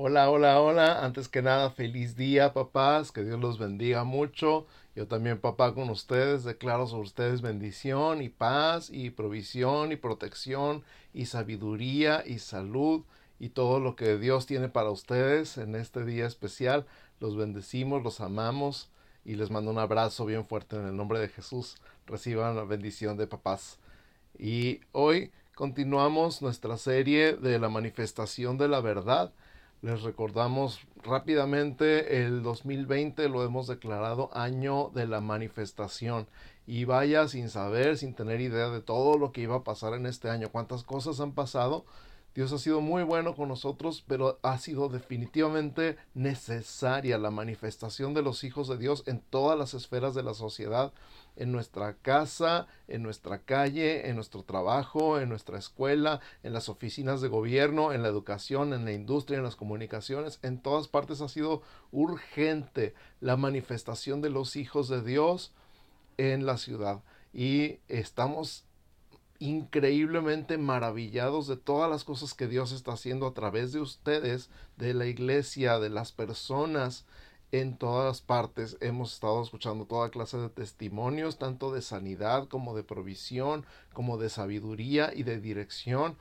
Hola, hola, hola. Antes que nada, feliz día, papás. Que Dios los bendiga mucho. Yo también, papá, con ustedes declaro sobre ustedes bendición y paz y provisión y protección y sabiduría y salud y todo lo que Dios tiene para ustedes en este día especial. Los bendecimos, los amamos y les mando un abrazo bien fuerte en el nombre de Jesús. Reciban la bendición de papás. Y hoy continuamos nuestra serie de la manifestación de la verdad. Les recordamos rápidamente, el 2020 lo hemos declarado año de la manifestación. Y vaya sin saber, sin tener idea de todo lo que iba a pasar en este año, cuántas cosas han pasado. Dios ha sido muy bueno con nosotros, pero ha sido definitivamente necesaria la manifestación de los hijos de Dios en todas las esferas de la sociedad en nuestra casa, en nuestra calle, en nuestro trabajo, en nuestra escuela, en las oficinas de gobierno, en la educación, en la industria, en las comunicaciones, en todas partes ha sido urgente la manifestación de los hijos de Dios en la ciudad. Y estamos increíblemente maravillados de todas las cosas que Dios está haciendo a través de ustedes, de la iglesia, de las personas en todas partes hemos estado escuchando toda clase de testimonios, tanto de sanidad como de provisión, como de sabiduría y de dirección,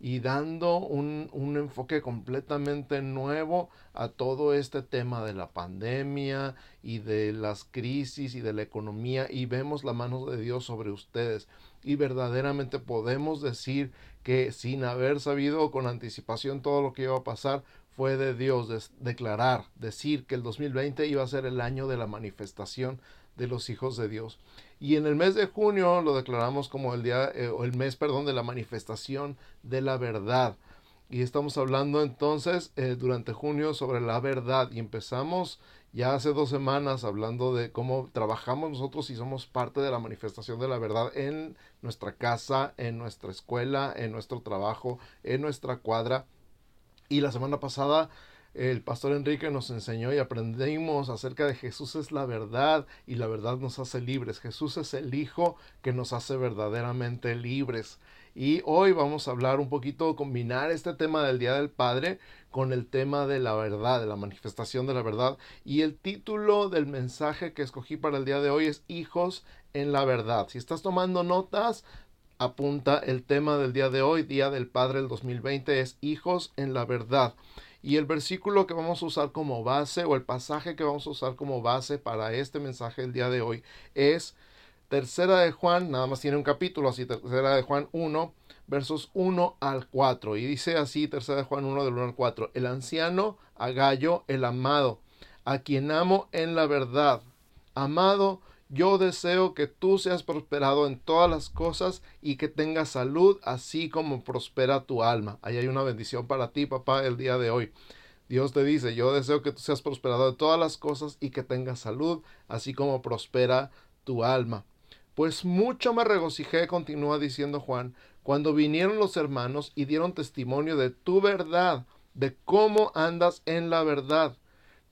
y dando un, un, enfoque completamente nuevo a todo este tema de la pandemia y de las crisis y de la economía, y vemos la mano de Dios sobre ustedes. Y verdaderamente podemos decir que sin haber sabido con anticipación todo lo que iba a pasar, fue de Dios declarar, decir que el 2020 iba a ser el año de la manifestación de los hijos de Dios. Y en el mes de junio lo declaramos como el día eh, o el mes, perdón, de la manifestación de la verdad. Y estamos hablando entonces eh, durante junio sobre la verdad y empezamos ya hace dos semanas hablando de cómo trabajamos nosotros y somos parte de la manifestación de la verdad en nuestra casa, en nuestra escuela, en nuestro trabajo, en nuestra cuadra y la semana pasada el pastor Enrique nos enseñó y aprendimos acerca de Jesús es la verdad y la verdad nos hace libres. Jesús es el Hijo que nos hace verdaderamente libres. Y hoy vamos a hablar un poquito, combinar este tema del Día del Padre con el tema de la verdad, de la manifestación de la verdad. Y el título del mensaje que escogí para el día de hoy es Hijos en la verdad. Si estás tomando notas, apunta el tema del día de hoy, Día del Padre del 2020, es hijos en la verdad. Y el versículo que vamos a usar como base o el pasaje que vamos a usar como base para este mensaje del día de hoy es Tercera de Juan, nada más tiene un capítulo así, Tercera de Juan 1, versos 1 al 4. Y dice así, Tercera de Juan 1 del 1 al 4, el anciano a Gallo, el amado, a quien amo en la verdad. Amado, yo deseo que tú seas prosperado en todas las cosas y que tengas salud, así como prospera tu alma. Ahí hay una bendición para ti, papá, el día de hoy. Dios te dice, yo deseo que tú seas prosperado en todas las cosas y que tengas salud, así como prospera tu alma. Pues mucho me regocijé, continúa diciendo Juan, cuando vinieron los hermanos y dieron testimonio de tu verdad, de cómo andas en la verdad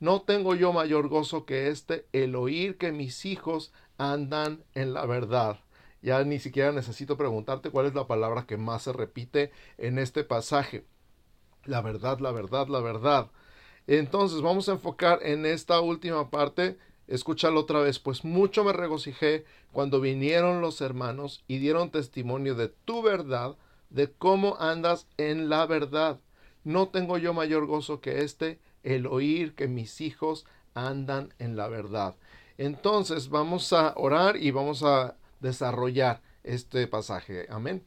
no tengo yo mayor gozo que este, el oír que mis hijos andan en la verdad. Ya ni siquiera necesito preguntarte cuál es la palabra que más se repite en este pasaje. La verdad, la verdad, la verdad. Entonces vamos a enfocar en esta última parte. Escúchalo otra vez. Pues mucho me regocijé cuando vinieron los hermanos y dieron testimonio de tu verdad, de cómo andas en la verdad. No tengo yo mayor gozo que este, el oír que mis hijos andan en la verdad. Entonces vamos a orar y vamos a desarrollar este pasaje. Amén.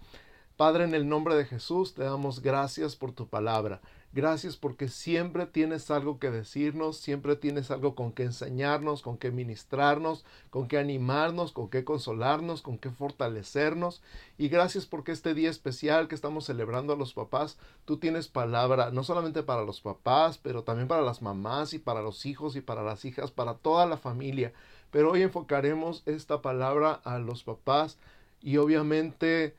Padre, en el nombre de Jesús, te damos gracias por tu palabra. Gracias porque siempre tienes algo que decirnos, siempre tienes algo con que enseñarnos, con que ministrarnos, con que animarnos, con que consolarnos, con que fortalecernos. Y gracias porque este día especial que estamos celebrando a los papás, tú tienes palabra no solamente para los papás, pero también para las mamás y para los hijos y para las hijas, para toda la familia. Pero hoy enfocaremos esta palabra a los papás y obviamente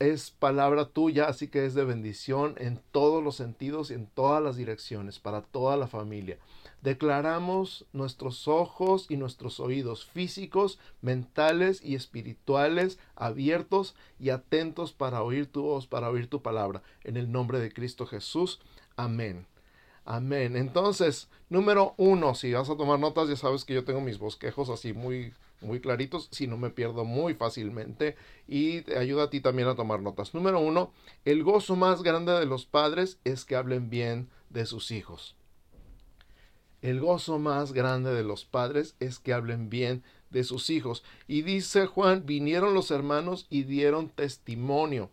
es palabra tuya, así que es de bendición en todos los sentidos y en todas las direcciones, para toda la familia. Declaramos nuestros ojos y nuestros oídos físicos, mentales y espirituales abiertos y atentos para oír tu voz, para oír tu palabra. En el nombre de Cristo Jesús. Amén. Amén. Entonces, número uno, si vas a tomar notas, ya sabes que yo tengo mis bosquejos así muy, muy claritos, si no me pierdo muy fácilmente y te ayuda a ti también a tomar notas. Número uno, el gozo más grande de los padres es que hablen bien de sus hijos. El gozo más grande de los padres es que hablen bien de sus hijos. Y dice Juan, vinieron los hermanos y dieron testimonio.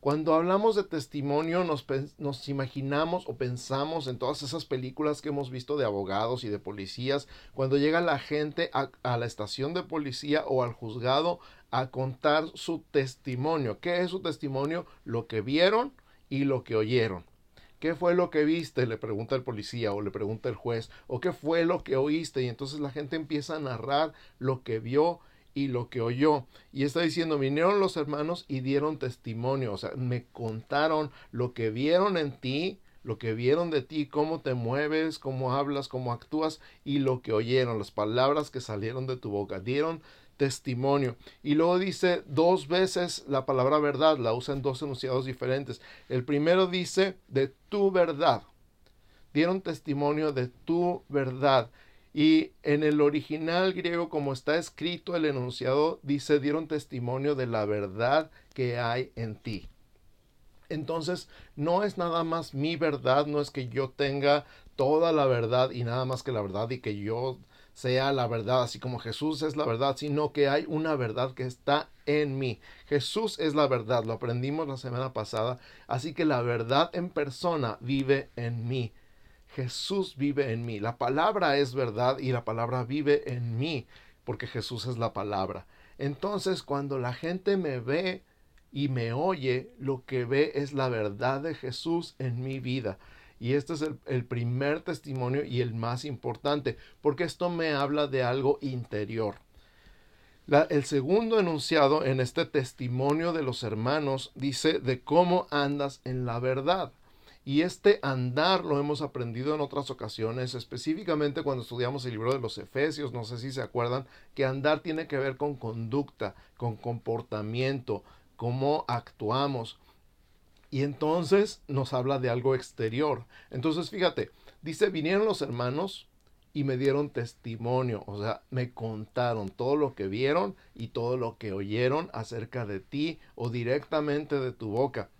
Cuando hablamos de testimonio nos, imaginamos o pensamos en todas esas películas que hemos visto de abogados y de policías, cuando llega la gente a, la estación de policía o al juzgado a contar su testimonio. ¿Qué es su testimonio? Lo que vieron y lo que oyeron. ¿Qué fue lo que viste? Le pregunta el policía o le pregunta el juez. ¿O qué fue lo que oíste? Y entonces la gente empieza a narrar lo que vio y lo que oyó. Y está diciendo, vinieron los hermanos y dieron testimonio, o sea, me contaron lo que vieron en ti, lo que vieron de ti, cómo te mueves, cómo hablas, cómo actúas y lo que oyeron, las palabras que salieron de tu boca, dieron testimonio. Y luego dice dos veces la palabra verdad, la usa en dos enunciados diferentes. El primero dice de tu verdad. Dieron testimonio de tu verdad. Y en el original griego, como está escrito el enunciado, dice, dieron testimonio de la verdad que hay en ti. Entonces, no es nada más mi verdad, no es que yo tenga toda la verdad y nada más que la verdad y que yo sea la verdad, así como Jesús es la verdad, sino que hay una verdad que está en mí. Jesús es la verdad, lo aprendimos la semana pasada, así que la verdad en persona vive en mí. Jesús vive en mí. La palabra es verdad y la palabra vive en mí porque Jesús es la palabra. Entonces cuando la gente me ve y me oye, lo que ve es la verdad de Jesús en mi vida. Y este es el, primer testimonio y el más importante, porque esto me habla de algo interior. el segundo enunciado en este testimonio de los hermanos dice de cómo andas en la verdad. Y este andar lo hemos aprendido en otras ocasiones, específicamente cuando estudiamos el libro de los Efesios, no sé si se acuerdan, que andar tiene que ver con conducta, con comportamiento, cómo actuamos. Y entonces nos habla de algo exterior. Entonces fíjate, dice, vinieron los hermanos y me dieron testimonio, o sea, me contaron todo lo que vieron y todo lo que oyeron acerca de ti o directamente de tu boca.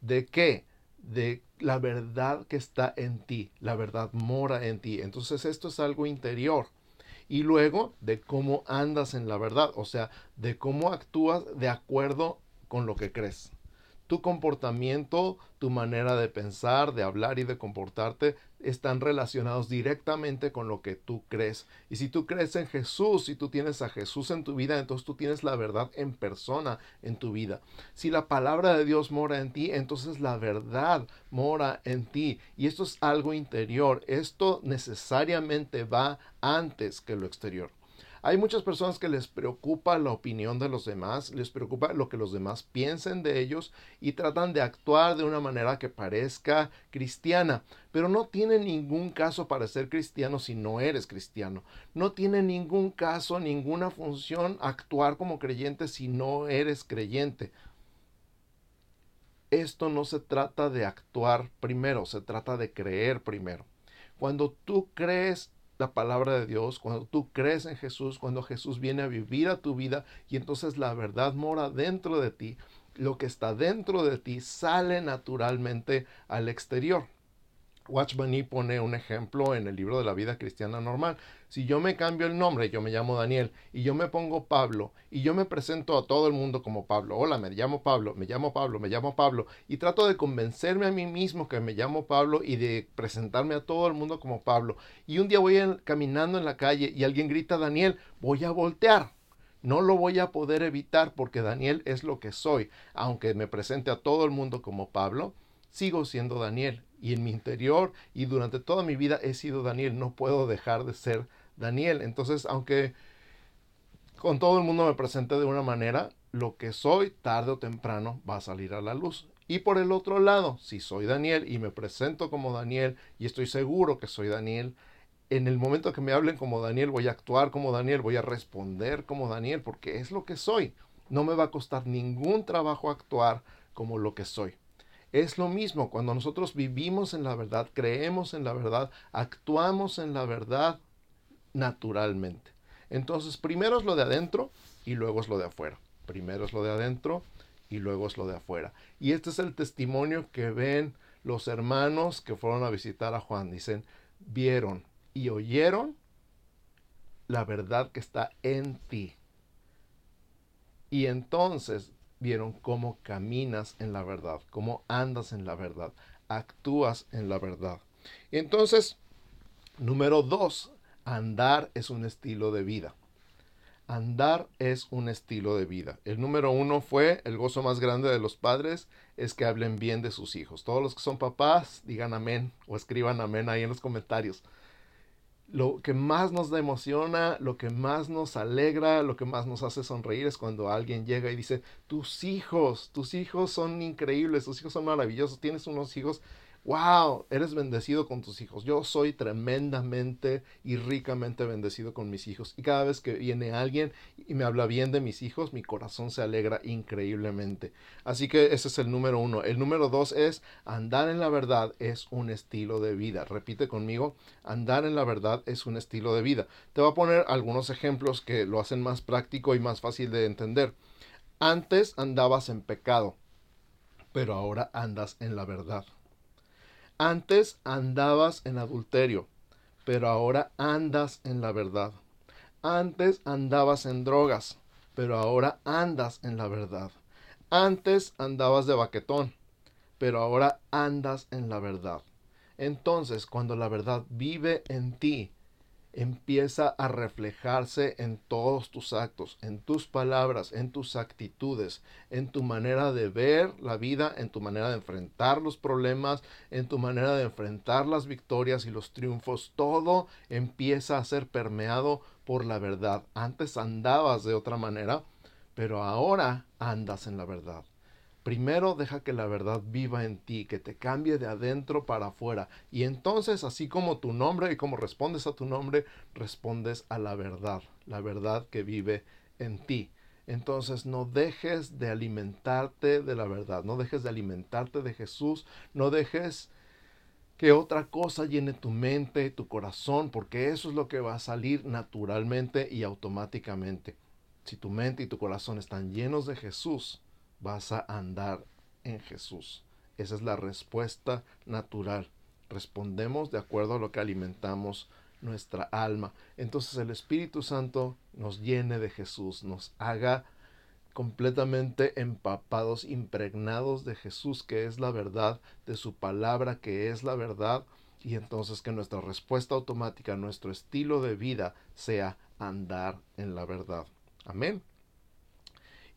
¿De qué? De la verdad que está en ti, la verdad mora en ti. Entonces esto es algo interior. Y luego de cómo andas en la verdad, o sea, de cómo actúas de acuerdo con lo que crees tu comportamiento, tu manera de pensar, de hablar y de comportarte están relacionados directamente con lo que tú crees. Y si tú crees en Jesús, si tú tienes a Jesús en tu vida, entonces tú tienes la verdad en persona en tu vida. Si la palabra de Dios mora en ti, entonces la verdad mora en ti. Y esto es algo interior. Esto necesariamente va antes que lo exterior. Hay muchas personas que les preocupa la opinión de los demás, les preocupa lo que los demás piensen de ellos y tratan de actuar de una manera que parezca cristiana, pero no tiene ningún caso para ser cristiano si no eres cristiano. No tiene ningún caso, ninguna función actuar como creyente si no eres creyente. Esto no se trata de actuar primero, se trata de creer primero. Cuando tú crees la palabra de Dios, cuando tú crees en Jesús, cuando Jesús viene a vivir a tu vida y entonces la verdad mora dentro de ti, lo que está dentro de ti sale naturalmente al exterior. Watchman pone un ejemplo en el libro de la vida cristiana normal. Si yo me cambio el nombre, yo me llamo Daniel, y yo me pongo Pablo, y yo me presento a todo el mundo como Pablo. Hola, me llamo Pablo, me llamo Pablo, me llamo Pablo, y trato de convencerme a mí mismo que me llamo Pablo y de presentarme a todo el mundo como Pablo. Y un día voy caminando en la calle y alguien grita Daniel, voy a voltear. No lo voy a poder evitar porque Daniel es lo que soy. Aunque me presente a todo el mundo como Pablo, sigo siendo Daniel y en mi interior y durante toda mi vida he sido Daniel. No puedo dejar de ser Daniel. Entonces, aunque con todo el mundo me presente de una manera, lo que soy tarde o temprano va a salir a la luz. Y por el otro lado, si soy Daniel y me presento como Daniel y estoy seguro que soy Daniel, en el momento que me hablen como Daniel voy a actuar como Daniel, voy a responder como Daniel, porque es lo que soy. No me va a costar ningún trabajo actuar como lo que soy. Es lo mismo, cuando nosotros vivimos en la verdad, creemos en la verdad, actuamos en la verdad naturalmente. Entonces, primero es lo de adentro y luego es lo de afuera. Primero es lo de adentro y luego es lo de afuera. Y este es el testimonio que ven los hermanos que fueron a visitar a Juan. Dicen, vieron y oyeron la verdad que está en ti. Y entonces vieron cómo caminas en la verdad, cómo andas en la verdad, actúas en la verdad. entonces, número dos, andar es un estilo de vida. Andar es un estilo de vida. El número uno fue el gozo más grande de los padres es que hablen bien de sus hijos. Todos los que son papás digan amén o escriban amén ahí en los comentarios. Lo que más nos emociona, lo que más nos alegra, lo que más nos hace sonreír es cuando alguien llega y dice, tus hijos, tus hijos son increíbles, tus hijos son maravillosos, tienes unos hijos wow, eres bendecido con tus hijos. Yo soy tremendamente y ricamente bendecido con mis hijos. Y cada vez que viene alguien y me habla bien de mis hijos, mi corazón se alegra increíblemente. Así que ese es el número uno. El número dos es andar en la verdad es un estilo de vida. Repite conmigo, andar en la verdad es un estilo de vida. Te voy a poner algunos ejemplos que lo hacen más práctico y más fácil de entender. Antes andabas en pecado, pero ahora andas en la verdad. Antes andabas en adulterio, pero ahora andas en la verdad. Antes andabas en drogas, pero ahora andas en la verdad. Antes andabas de baquetón, pero ahora andas en la verdad. Entonces, cuando la verdad vive en ti, empieza a reflejarse en todos tus actos, en tus palabras, en tus actitudes, en tu manera de ver la vida, en tu manera de enfrentar los problemas, en tu manera de enfrentar las victorias y los triunfos. Todo empieza a ser permeado por la verdad. Antes andabas de otra manera, pero ahora andas en la verdad. Primero deja que la verdad viva en ti, que te cambie de adentro para afuera. Y entonces, así como tu nombre y como respondes a tu nombre, respondes a la verdad, la verdad que vive en ti. Entonces no dejes de alimentarte de la verdad, no dejes de alimentarte de Jesús, no dejes que otra cosa llene tu mente, tu corazón, porque eso es lo que va a salir naturalmente y automáticamente. Si tu mente y tu corazón están llenos de Jesús, vas a andar en Jesús. Esa es la respuesta natural. Respondemos de acuerdo a lo que alimentamos nuestra alma. Entonces el Espíritu Santo nos llene de Jesús, nos haga completamente empapados, impregnados de Jesús, que es la verdad, de su palabra, que es la verdad, y entonces que nuestra respuesta automática, nuestro estilo de vida sea andar en la verdad. Amén.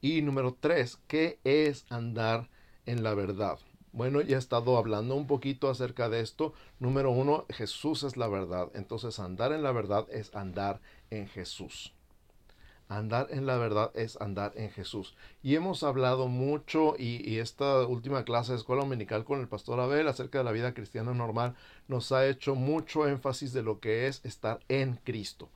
Y número tres, ¿qué es andar en la verdad? Bueno, ya he estado hablando un poquito acerca de esto. Número uno, Jesús es la verdad. Entonces, andar en la verdad es andar en Jesús. Andar en la verdad es andar en Jesús. Y hemos hablado mucho y, y, esta última clase de escuela dominical con el pastor Abel acerca de la vida cristiana normal nos ha hecho mucho énfasis de lo que es estar en Cristo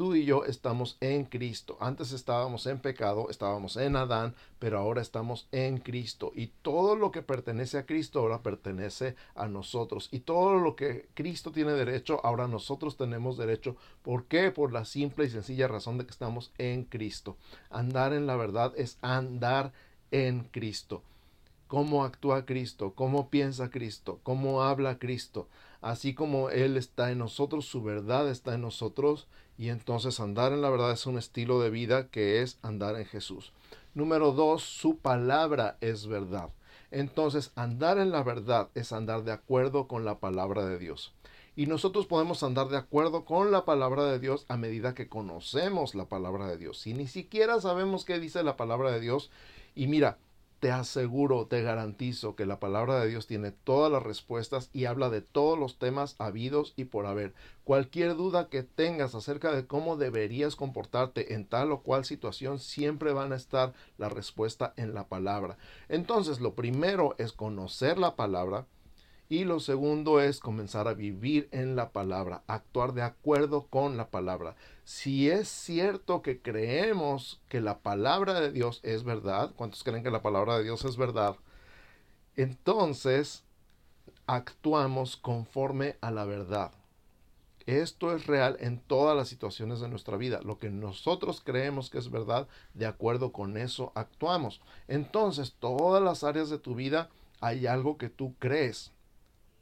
tú y yo estamos en Cristo. Antes estábamos en pecado, estábamos en Adán, pero ahora estamos en Cristo. Y todo lo que pertenece a Cristo ahora pertenece a nosotros. Y todo lo que Cristo tiene derecho, ahora nosotros tenemos derecho. ¿Por qué? Por la simple y sencilla razón de que estamos en Cristo. Andar en la verdad es andar en Cristo. ¿Cómo actúa Cristo? ¿Cómo piensa Cristo? ¿Cómo habla Cristo? Así como Él está en nosotros, su verdad está en nosotros y entonces andar en la verdad es un estilo de vida que es andar en Jesús. Número dos, su palabra es verdad. Entonces, andar en la verdad es andar de acuerdo con la palabra de Dios. Y nosotros podemos andar de acuerdo con la palabra de Dios a medida que conocemos la palabra de Dios. Si ni siquiera sabemos qué dice la palabra de Dios, y mira, te aseguro, te garantizo que la palabra de Dios tiene todas las respuestas y habla de todos los temas habidos y por haber. Cualquier duda que tengas acerca de cómo deberías comportarte en tal o cual situación, siempre van a estar la respuesta en la palabra. Entonces, lo primero es conocer la palabra, y lo segundo es comenzar a vivir en la palabra, actuar de acuerdo con la palabra. Si es cierto que creemos que la palabra de Dios es verdad, ¿cuántos creen que la palabra de Dios es verdad? entonces actuamos conforme a la verdad. Esto es real en todas las situaciones de nuestra vida. Lo que nosotros creemos que es verdad, de acuerdo con eso actuamos. Entonces, todas las áreas de tu vida hay algo que tú crees.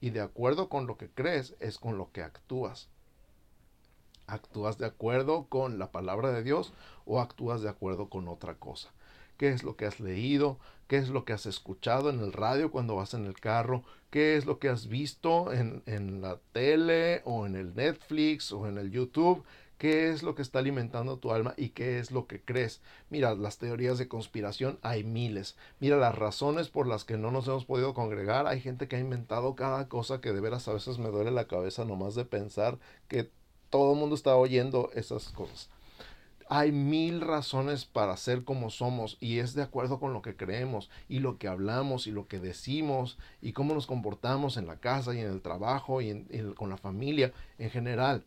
Y de acuerdo con lo que crees es con lo que actúas. ¿Actúas de acuerdo con la palabra de Dios o actúas de acuerdo con otra cosa? ¿Qué es lo que has leído? ¿Qué es lo que has escuchado en el radio cuando vas en el carro? ¿Qué es lo que has visto en, en la tele o en el Netflix o en el YouTube? Qué es lo que está alimentando tu alma y qué es lo que crees. Mira, las teorías de conspiración hay miles. Mira, las razones por las que no nos hemos podido congregar. Hay gente que ha inventado cada cosa que de veras a veces me duele la cabeza nomás de pensar que todo el mundo está oyendo esas cosas. Hay mil razones para ser como somos y es de acuerdo con lo que creemos y lo que hablamos y lo que decimos y cómo nos comportamos en la casa y en el trabajo y con la familia en general.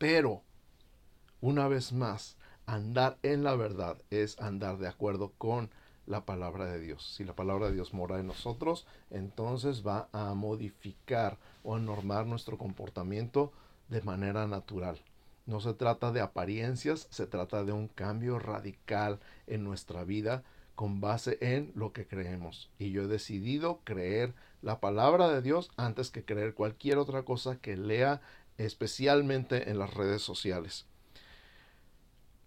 Pero, una vez más, andar en la verdad es andar de acuerdo con la palabra de Dios. Si la palabra de Dios mora en nosotros, entonces va a modificar o a normar nuestro comportamiento de manera natural. No se trata de apariencias, se trata de un cambio radical en nuestra vida con base en lo que creemos. Y yo he decidido creer la palabra de Dios antes que creer cualquier otra cosa que lea especialmente en las redes sociales.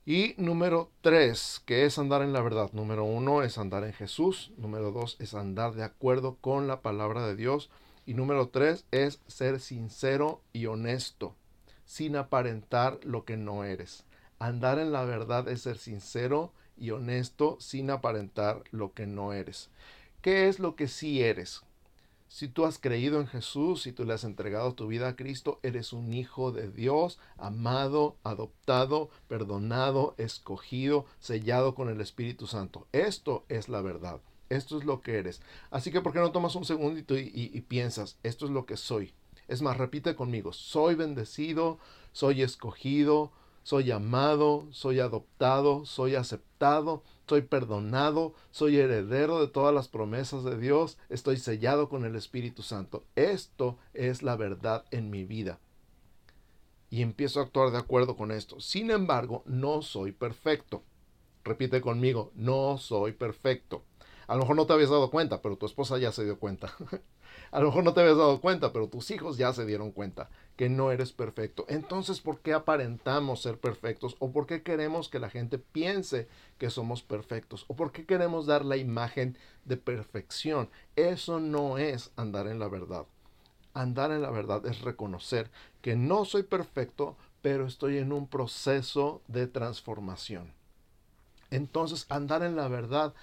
Y número tres, que es andar en la verdad. Número uno es andar en Jesús. Número dos es andar de acuerdo con la palabra de Dios. Y número tres es ser sincero y honesto, sin aparentar lo que no eres. Andar en la verdad es ser sincero y honesto, sin aparentar lo que no eres. ¿Qué es lo que sí eres? Si tú has creído en Jesús, si tú le has entregado tu vida a Cristo, eres un hijo de Dios, amado, adoptado, perdonado, escogido, sellado con el Espíritu Santo. Esto es la verdad. Esto es lo que eres. Así que, ¿por qué no tomas un segundito y, y piensas, esto es lo que soy? Es más, repite conmigo, soy bendecido, soy escogido, soy amado, soy adoptado, soy aceptado, soy perdonado, soy heredero de todas las promesas de Dios, estoy sellado con el Espíritu Santo. Esto es la verdad en mi vida. Y empiezo a actuar de acuerdo con esto. Sin embargo, no soy perfecto. Repite conmigo, no soy perfecto. A lo mejor no te habías dado cuenta, pero tu esposa ya se dio cuenta. A lo mejor no te habías dado cuenta, pero tus hijos ya se dieron cuenta que no eres perfecto. Entonces, ¿por qué aparentamos ser perfectos? ¿O por qué queremos que la gente piense que somos perfectos? ¿O por qué queremos dar la imagen de perfección? Eso no es andar en la verdad. Andar en la verdad es reconocer que no soy perfecto, pero estoy en un proceso de transformación. Entonces, andar en la verdad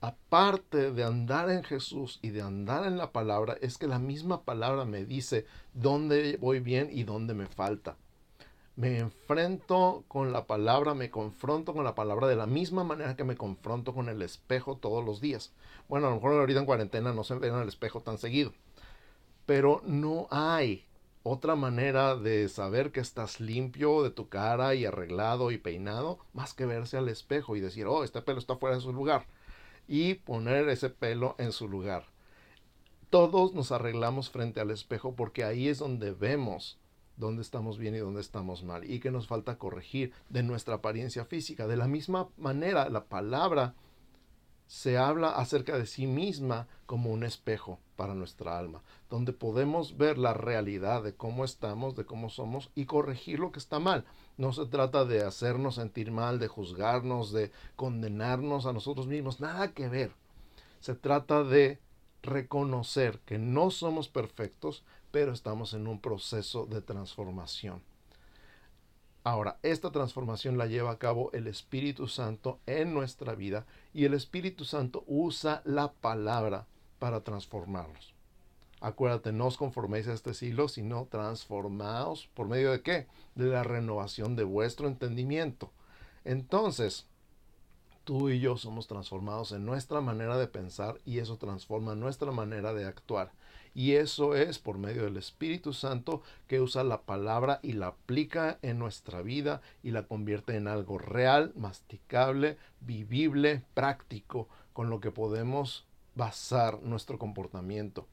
aparte de andar en Jesús y de andar en la palabra, es que la misma palabra me dice dónde voy bien y dónde me falta. Me enfrento con la palabra, me confronto con la palabra de la misma manera que me confronto con el espejo todos los días. Bueno, a lo mejor ahorita en cuarentena no se ven al espejo tan seguido, pero no hay otra manera de saber que estás limpio de tu cara y arreglado y peinado más que verse al espejo y decir, oh, este pelo está fuera de su lugar y poner ese pelo en su lugar. Todos nos arreglamos frente al espejo porque ahí es donde vemos dónde estamos bien y dónde estamos mal y que nos falta corregir de nuestra apariencia física. De la misma manera, la palabra se habla acerca de sí misma como un espejo para nuestra alma, donde podemos ver la realidad de cómo estamos, de cómo somos y corregir lo que está mal. No se trata de hacernos sentir mal, de juzgarnos, de condenarnos a nosotros mismos, nada que ver. Se trata de reconocer que no somos perfectos, pero estamos en un proceso de transformación. Ahora, esta transformación la lleva a cabo el Espíritu Santo en nuestra vida y el Espíritu Santo usa la palabra para transformarnos. Acuérdate, no os conforméis a este siglo, sino transformaos por medio de qué? De la renovación de vuestro entendimiento. Entonces, tú y yo somos transformados en nuestra manera de pensar y eso transforma nuestra manera de actuar. Y eso es por medio del Espíritu Santo que usa la palabra y la aplica en nuestra vida y la convierte en algo real, masticable, vivible, práctico, con lo que podemos basar nuestro comportamiento.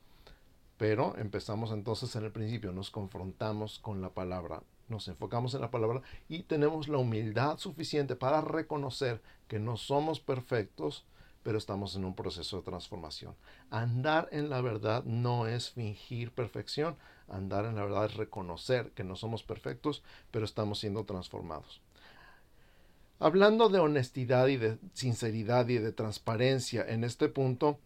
Pero empezamos entonces en el principio, nos confrontamos con la palabra, nos enfocamos en la palabra y tenemos la humildad suficiente para reconocer que no somos perfectos, pero estamos en un proceso de transformación. Andar en la verdad no es fingir perfección, andar en la verdad es reconocer que no somos perfectos, pero estamos siendo transformados. Hablando de honestidad y de sinceridad y de transparencia, en este punto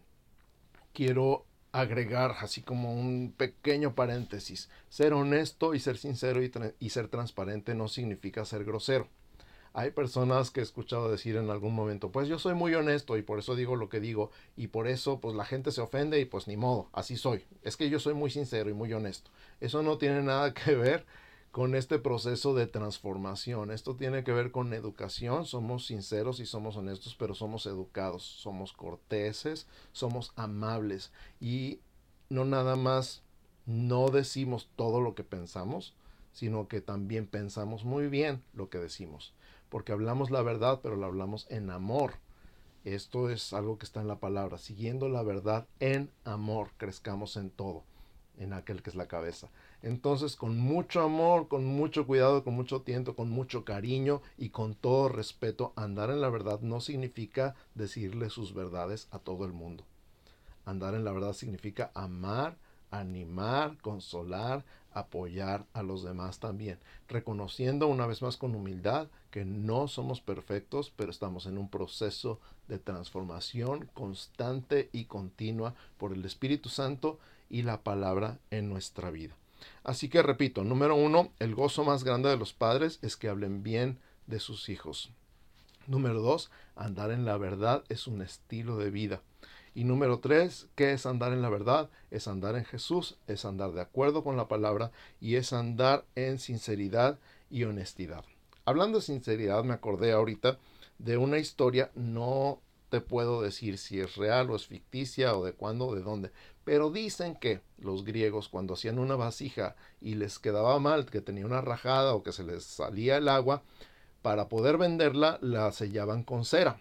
quiero agregar así como un pequeño paréntesis. Ser honesto y ser sincero y, ser transparente no significa ser grosero. Hay personas que he escuchado decir en algún momento, pues yo soy muy honesto y por eso digo lo que digo y por eso pues la gente se ofende y pues ni modo, así soy. Es que yo soy muy sincero y muy honesto. Eso no tiene nada que ver con este proceso de transformación. Esto tiene que ver con educación. Somos sinceros y somos honestos, pero somos educados, somos corteses, somos amables y no nada más no decimos todo lo que pensamos, sino que también pensamos muy bien lo que decimos porque hablamos la verdad, pero la hablamos en amor. Esto es algo que está en la palabra. Siguiendo la verdad en amor, crezcamos en todo, en aquel que es la cabeza. Entonces, con mucho amor, con mucho cuidado, con mucho tiento, con mucho cariño y con todo respeto, andar en la verdad no significa decirle sus verdades a todo el mundo. Andar en la verdad significa amar, animar, consolar, apoyar a los demás también, reconociendo una vez más con humildad que no somos perfectos, pero estamos en un proceso de transformación constante y continua por el Espíritu Santo y la palabra en nuestra vida. Así que repito, número uno, el gozo más grande de los padres es que hablen bien de sus hijos. Número dos, andar en la verdad es un estilo de vida. Y número tres, ¿qué es andar en la verdad? Es andar en Jesús, es andar de acuerdo con la palabra y es andar en sinceridad y honestidad. Hablando de sinceridad, me acordé ahorita de una historia, no te puedo decir si es real o es ficticia o de cuándo o de dónde, pero dicen que los griegos cuando hacían una vasija y les quedaba mal, que tenía una rajada o que se les salía el agua, para poder venderla la sellaban con cera.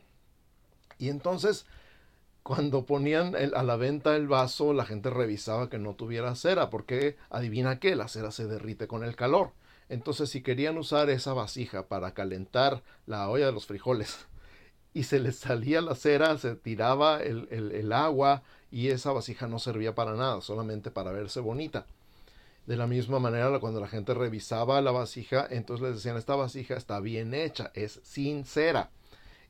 Y entonces cuando ponían a la venta el vaso, la gente revisaba que no tuviera cera, porque adivina qué, la cera se derrite con el calor. Entonces, si querían usar esa vasija para calentar la olla de los frijoles y se les salía la cera, se tiraba el, el agua y esa vasija no servía para nada, solamente para verse bonita. De la misma manera, cuando la gente revisaba la vasija, entonces les decían, esta vasija está bien hecha, es sin cera.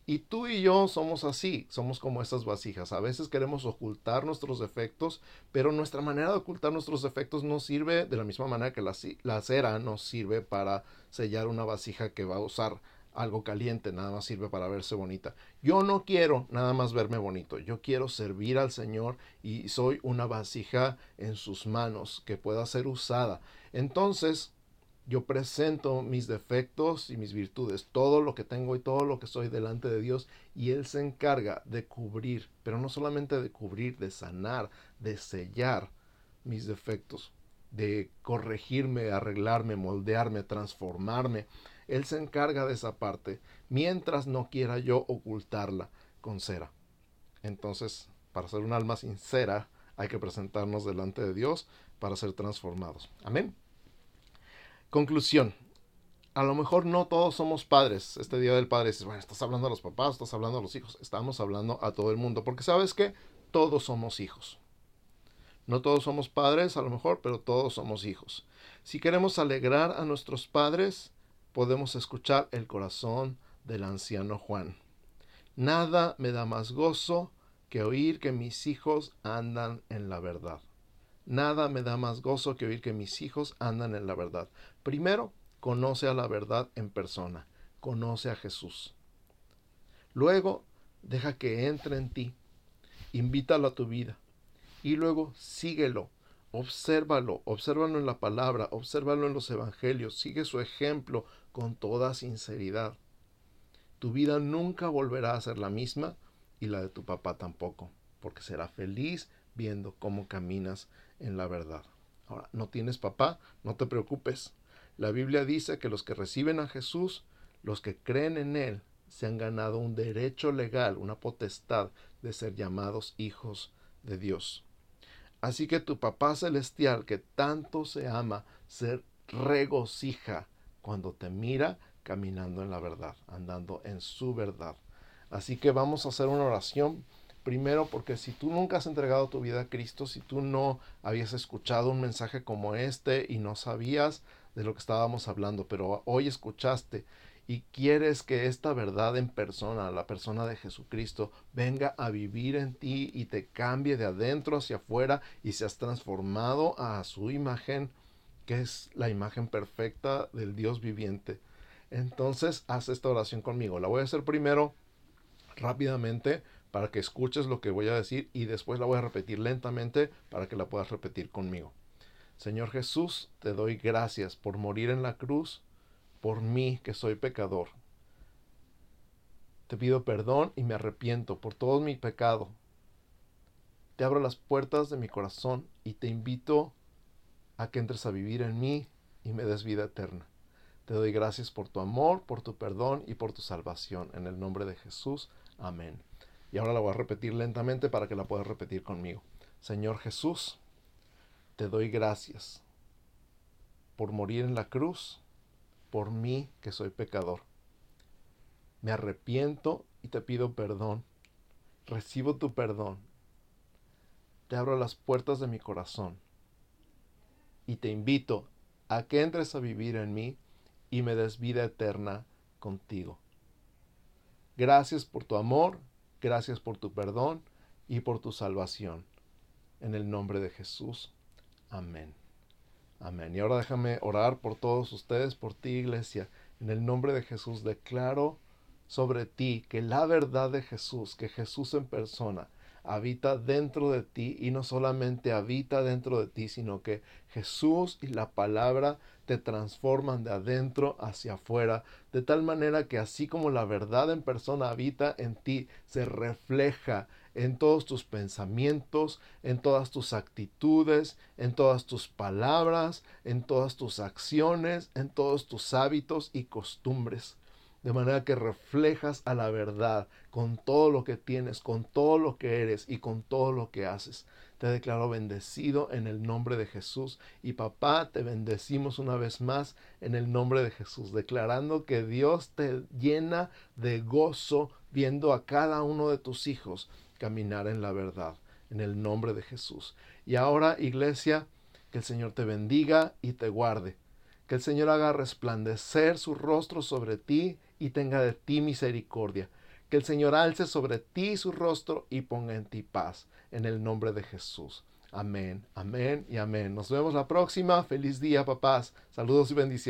Y tú y yo somos así, somos como estas vasijas. A veces queremos ocultar nuestros defectos, pero nuestra manera de ocultar nuestros defectos no sirve de la misma manera que la, la cera no sirve para sellar una vasija que va a usar algo caliente, nada más sirve para verse bonita. Yo no quiero nada más verme bonito, yo quiero servir al Señor y soy una vasija en sus manos que pueda ser usada. Entonces, yo presento mis defectos y mis virtudes, todo lo que tengo y todo lo que soy delante de Dios y Él se encarga de cubrir, pero no solamente de cubrir, de sanar, de sellar mis defectos, de corregirme, arreglarme, moldearme, transformarme. Él se encarga de esa parte, mientras no quiera yo ocultarla con cera. Entonces, para ser un alma sincera, hay que presentarnos delante de Dios para ser transformados. Amén. Conclusión. A lo mejor no todos somos padres. Este día del padre dices, bueno, estás hablando a los papás, estás hablando a los hijos. Estamos hablando a todo el mundo. Porque sabes que todos somos hijos. No todos somos padres, a lo mejor, pero todos somos hijos. Si queremos alegrar a nuestros padres, podemos escuchar el corazón del anciano Juan. Nada me da más gozo que oír que mis hijos andan en la verdad. Nada me da más gozo que oír que mis hijos andan en la verdad. Primero, conoce a la verdad en persona, conoce a Jesús. Luego, deja que entre en ti, invítalo a tu vida. Y luego, síguelo, obsérvalo, obsérvalo en la palabra, obsérvalo en los evangelios, sigue su ejemplo con toda sinceridad. Tu vida nunca volverá a ser la misma y la de tu papá tampoco, porque será feliz viendo cómo caminas en la verdad. Ahora, ¿no tienes papá? No te preocupes. La Biblia dice que los que reciben a Jesús, los que creen en Él, se han ganado un derecho legal, una potestad de ser llamados hijos de Dios. Así que tu Papá Celestial, que tanto se ama, se regocija cuando te mira caminando en la verdad, andando en su verdad. Así que vamos a hacer una oración Primero porque si tú nunca has entregado tu vida a Cristo, si tú no habías escuchado un mensaje como este y no sabías de lo que estábamos hablando, pero hoy escuchaste y quieres que esta verdad en persona, la persona de Jesucristo, venga a vivir en ti y te cambie de adentro hacia afuera y seas transformado a su imagen, que es la imagen perfecta del Dios viviente. Entonces, haz esta oración conmigo. La voy a hacer primero rápidamente para que escuches lo que voy a decir y después la voy a repetir lentamente para que la puedas repetir conmigo. Señor Jesús, te doy gracias por morir en la cruz por mí que soy pecador. Te pido perdón y me arrepiento por todo mi pecado. Te abro las puertas de mi corazón y te invito a que entres a vivir en mí y me des vida eterna. Te doy gracias por tu amor, por tu perdón y por tu salvación. En el nombre de Jesús. Amén. Y ahora la voy a repetir lentamente para que la puedas repetir conmigo. Señor Jesús, te doy gracias por morir en la cruz por mí que soy pecador. Me arrepiento y te pido perdón. Recibo tu perdón. Te abro las puertas de mi corazón y te invito a que entres a vivir en mí y me des vida eterna contigo. Gracias por tu amor Gracias por tu perdón y por tu salvación. En el nombre de Jesús. Amén. Amén. Y ahora déjame orar por todos ustedes, por ti, iglesia. En el nombre de Jesús declaro sobre ti que la verdad de Jesús, que Jesús en persona, habita dentro de ti y no solamente habita dentro de ti, sino que Jesús y la palabra te transforman de adentro hacia afuera, de tal manera que así como la verdad en persona habita en ti, se refleja en todos tus pensamientos, en todas tus actitudes, en todas tus palabras, en todas tus acciones, en todos tus hábitos y costumbres de manera que reflejas a la verdad con todo lo que tienes, con todo lo que eres y con todo lo que haces. Te declaro bendecido en el nombre de Jesús y papá, te bendecimos una vez más en el nombre de Jesús, declarando que Dios te llena de gozo viendo a cada uno de tus hijos caminar en la verdad, en el nombre de Jesús. Y ahora, iglesia, que el Señor te bendiga y te guarde. Que el Señor haga resplandecer su rostro sobre ti y tenga de ti misericordia. Que el Señor alce sobre ti su rostro y ponga en ti paz. En el nombre de Jesús. Amén, amén y amén. Nos vemos la próxima. Feliz día, papás. Saludos y bendiciones.